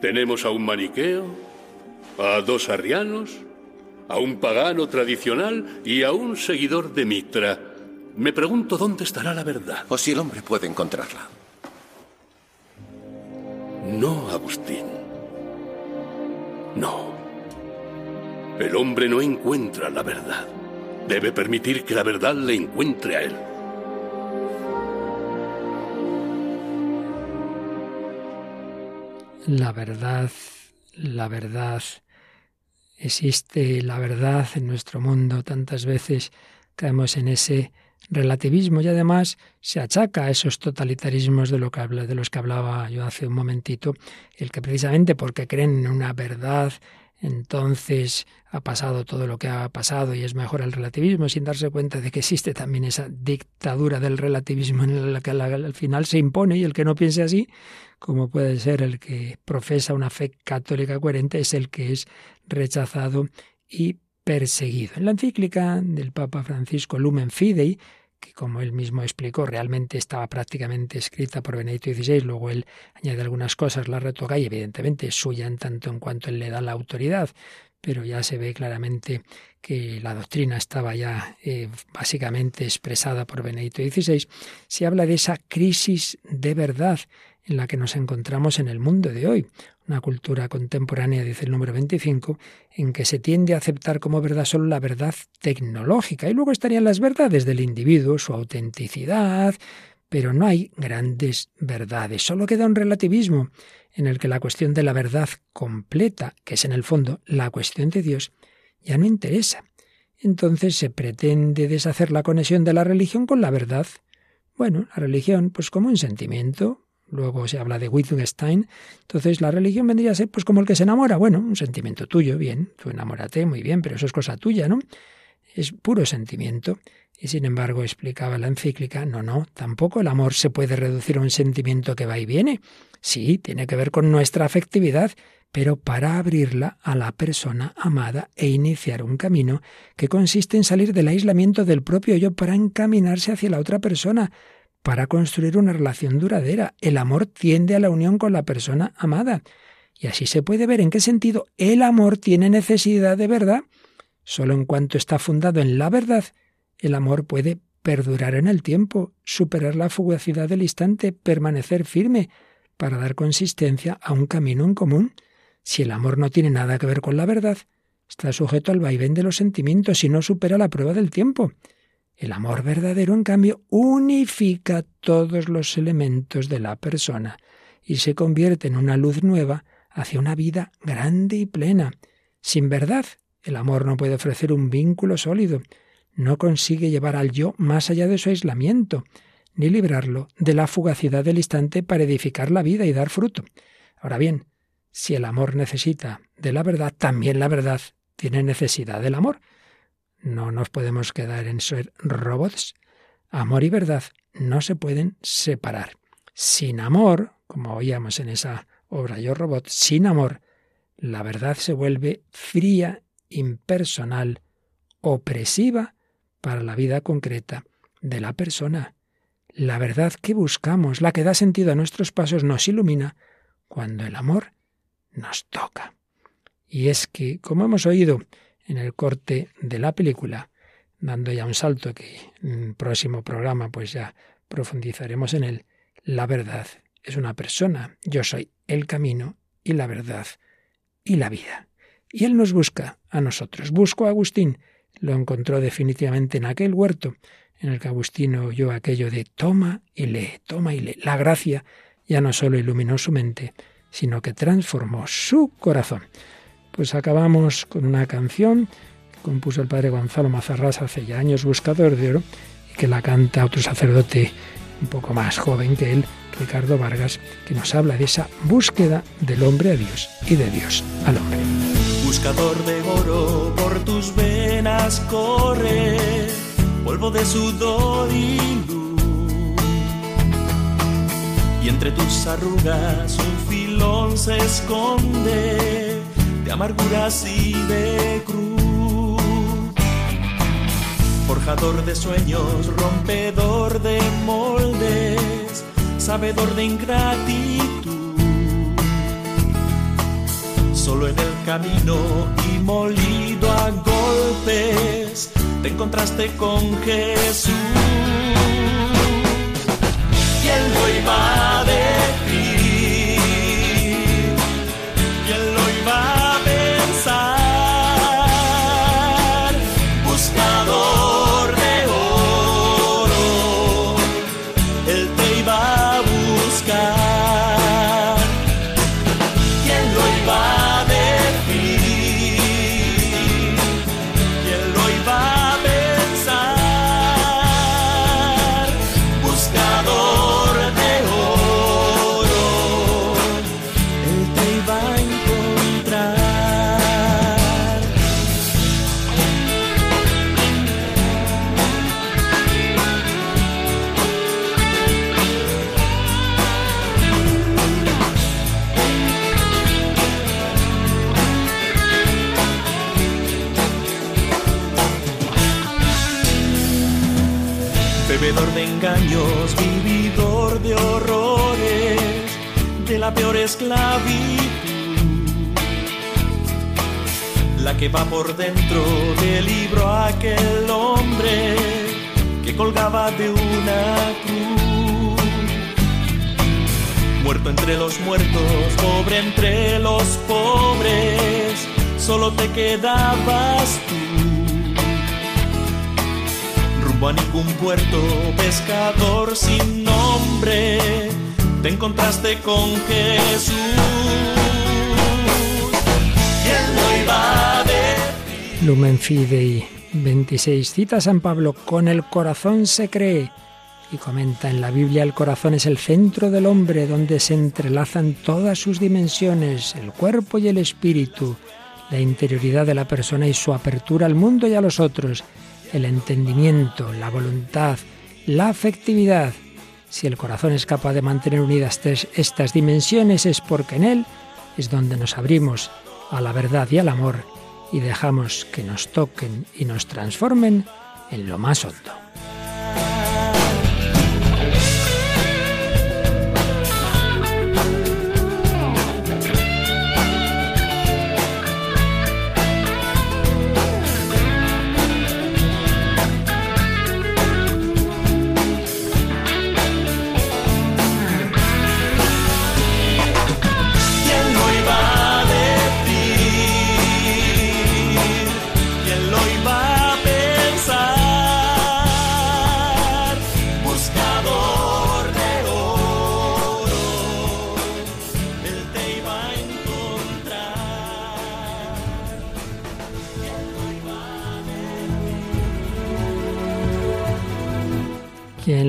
Tenemos a un maniqueo, a dos arrianos, a un pagano tradicional y a un seguidor de Mitra. Me pregunto dónde estará la verdad. O si el hombre puede encontrarla. No, Agustín. No. El hombre no encuentra la verdad. Debe permitir que la verdad le encuentre a él. La verdad, la verdad. Existe la verdad en nuestro mundo. Tantas veces caemos en ese relativismo y además se achaca a esos totalitarismos de, lo que habla, de los que hablaba yo hace un momentito, el que precisamente porque creen en una verdad, entonces ha pasado todo lo que ha pasado y es mejor el relativismo sin darse cuenta de que existe también esa dictadura del relativismo en la que al final se impone y el que no piense así, como puede ser el que profesa una fe católica coherente, es el que es rechazado y perseguido. En la encíclica del Papa Francisco Lumen Fidei, que como él mismo explicó, realmente estaba prácticamente escrita por Benedicto XVI, luego él añade algunas cosas, la retoca y evidentemente es suya en tanto en cuanto él le da la autoridad, pero ya se ve claramente que la doctrina estaba ya eh, básicamente expresada por Benedicto XVI, se habla de esa crisis de verdad en la que nos encontramos en el mundo de hoy, una cultura contemporánea, dice el número 25, en que se tiende a aceptar como verdad solo la verdad tecnológica. Y luego estarían las verdades del individuo, su autenticidad, pero no hay grandes verdades. Solo queda un relativismo en el que la cuestión de la verdad completa, que es en el fondo la cuestión de Dios, ya no interesa. Entonces se pretende deshacer la conexión de la religión con la verdad. Bueno, la religión, pues como un sentimiento, luego se habla de Wittgenstein. Entonces la religión vendría a ser pues como el que se enamora, bueno, un sentimiento tuyo, bien, tú enamórate, muy bien, pero eso es cosa tuya, ¿no? Es puro sentimiento. Y sin embargo, explicaba la encíclica, no, no, tampoco el amor se puede reducir a un sentimiento que va y viene. Sí, tiene que ver con nuestra afectividad, pero para abrirla a la persona amada e iniciar un camino que consiste en salir del aislamiento del propio yo para encaminarse hacia la otra persona, para construir una relación duradera. El amor tiende a la unión con la persona amada. Y así se puede ver en qué sentido el amor tiene necesidad de verdad. Solo en cuanto está fundado en la verdad, el amor puede perdurar en el tiempo, superar la fugacidad del instante, permanecer firme, para dar consistencia a un camino en común. Si el amor no tiene nada que ver con la verdad, está sujeto al vaivén de los sentimientos y no supera la prueba del tiempo. El amor verdadero, en cambio, unifica todos los elementos de la persona y se convierte en una luz nueva hacia una vida grande y plena. Sin verdad, el amor no puede ofrecer un vínculo sólido, no consigue llevar al yo más allá de su aislamiento, ni librarlo de la fugacidad del instante para edificar la vida y dar fruto. Ahora bien, si el amor necesita de la verdad, también la verdad tiene necesidad del amor. No nos podemos quedar en ser robots. Amor y verdad no se pueden separar. Sin amor, como oíamos en esa obra Yo Robot, sin amor, la verdad se vuelve fría, impersonal, opresiva para la vida concreta de la persona. La verdad que buscamos, la que da sentido a nuestros pasos, nos ilumina cuando el amor nos toca. Y es que, como hemos oído en el corte de la película, dando ya un salto que en el próximo programa pues ya profundizaremos en él, la verdad es una persona, yo soy el camino y la verdad y la vida. Y Él nos busca a nosotros. Busco a Agustín, lo encontró definitivamente en aquel huerto en el que Agustino oyó aquello de toma y lee, toma y lee. La gracia ya no solo iluminó su mente, sino que transformó su corazón. Pues acabamos con una canción que compuso el padre Gonzalo Mazarrás hace ya años, Buscador de Oro, y que la canta otro sacerdote un poco más joven que él, Ricardo Vargas, que nos habla de esa búsqueda del hombre a Dios y de Dios al hombre. Buscador de oro, por tus venas corre, polvo de sudor y. Y entre tus arrugas un filón se esconde de amarguras y de cruz. Forjador de sueños, rompedor de moldes, sabedor de ingratitud. Solo en el camino y molido a golpes te encontraste con Jesús. ¿Quién lo iba La que va por dentro del libro aquel hombre que colgaba de una cruz. Muerto entre los muertos, pobre entre los pobres, solo te quedabas tú rumbo a ningún puerto, pescador sin nombre, te encontraste con Jesús. Lumen Fidei 26 cita San Pablo, con el corazón se cree. Y comenta en la Biblia el corazón es el centro del hombre donde se entrelazan todas sus dimensiones, el cuerpo y el espíritu, la interioridad de la persona y su apertura al mundo y a los otros, el entendimiento, la voluntad, la afectividad. Si el corazón es capaz de mantener unidas tres- estas dimensiones es porque en él es donde nos abrimos a la verdad y al amor y dejamos que nos toquen y nos transformen en lo más hondo.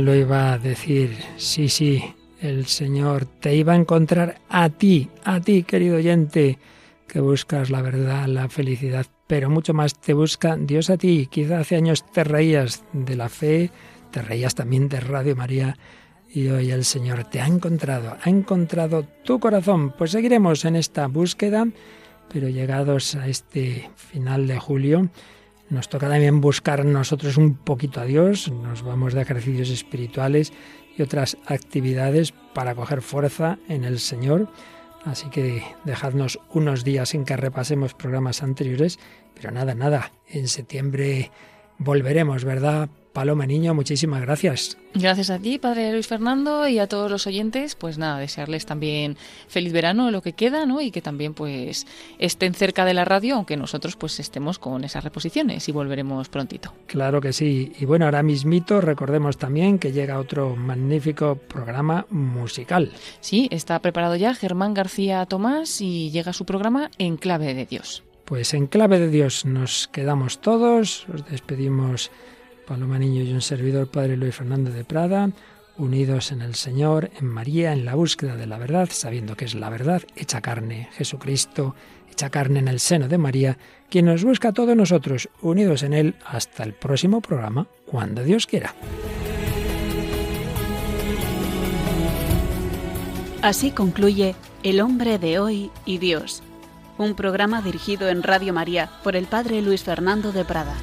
Lo iba a decir? Sí, sí, el Señor te iba a encontrar a ti, a ti, querido oyente, que buscas la verdad, la felicidad, pero mucho más te busca Dios a ti. Quizá hace años te reías de la fe, te reías también de Radio María y hoy el Señor te ha encontrado, ha encontrado tu corazón. Pues seguiremos en esta búsqueda, pero llegados a este final de julio, nos toca también buscar nosotros un poquito a Dios, nos vamos de ejercicios espirituales y otras actividades para coger fuerza en el Señor. Así que dejadnos unos días en que repasemos programas anteriores, pero nada, nada, en septiembre volveremos, ¿verdad? Paloma Niño, muchísimas gracias. Gracias a ti, Padre Luis Fernando, y a todos los oyentes. Pues nada, desearles también feliz verano, lo que queda, ¿no? Y que también pues estén cerca de la radio, aunque nosotros pues estemos con esas reposiciones y volveremos prontito. Claro que sí. Y bueno, ahora mismito recordemos también que llega otro magnífico programa musical. Sí, está preparado ya Germán García Tomás y llega su programa En Clave de Dios. Pues en Clave de Dios nos quedamos todos, os despedimos Paloma Niño y un servidor, Padre Luis Fernando de Prada, unidos en el Señor, en María, en la búsqueda de la verdad, sabiendo que es la verdad, hecha carne, Jesucristo, hecha carne en el seno de María, quien nos busca a todos nosotros, unidos en Él, hasta el próximo programa, cuando Dios quiera. Así concluye El hombre de hoy y Dios, un programa dirigido en Radio María por el Padre Luis Fernando de Prada.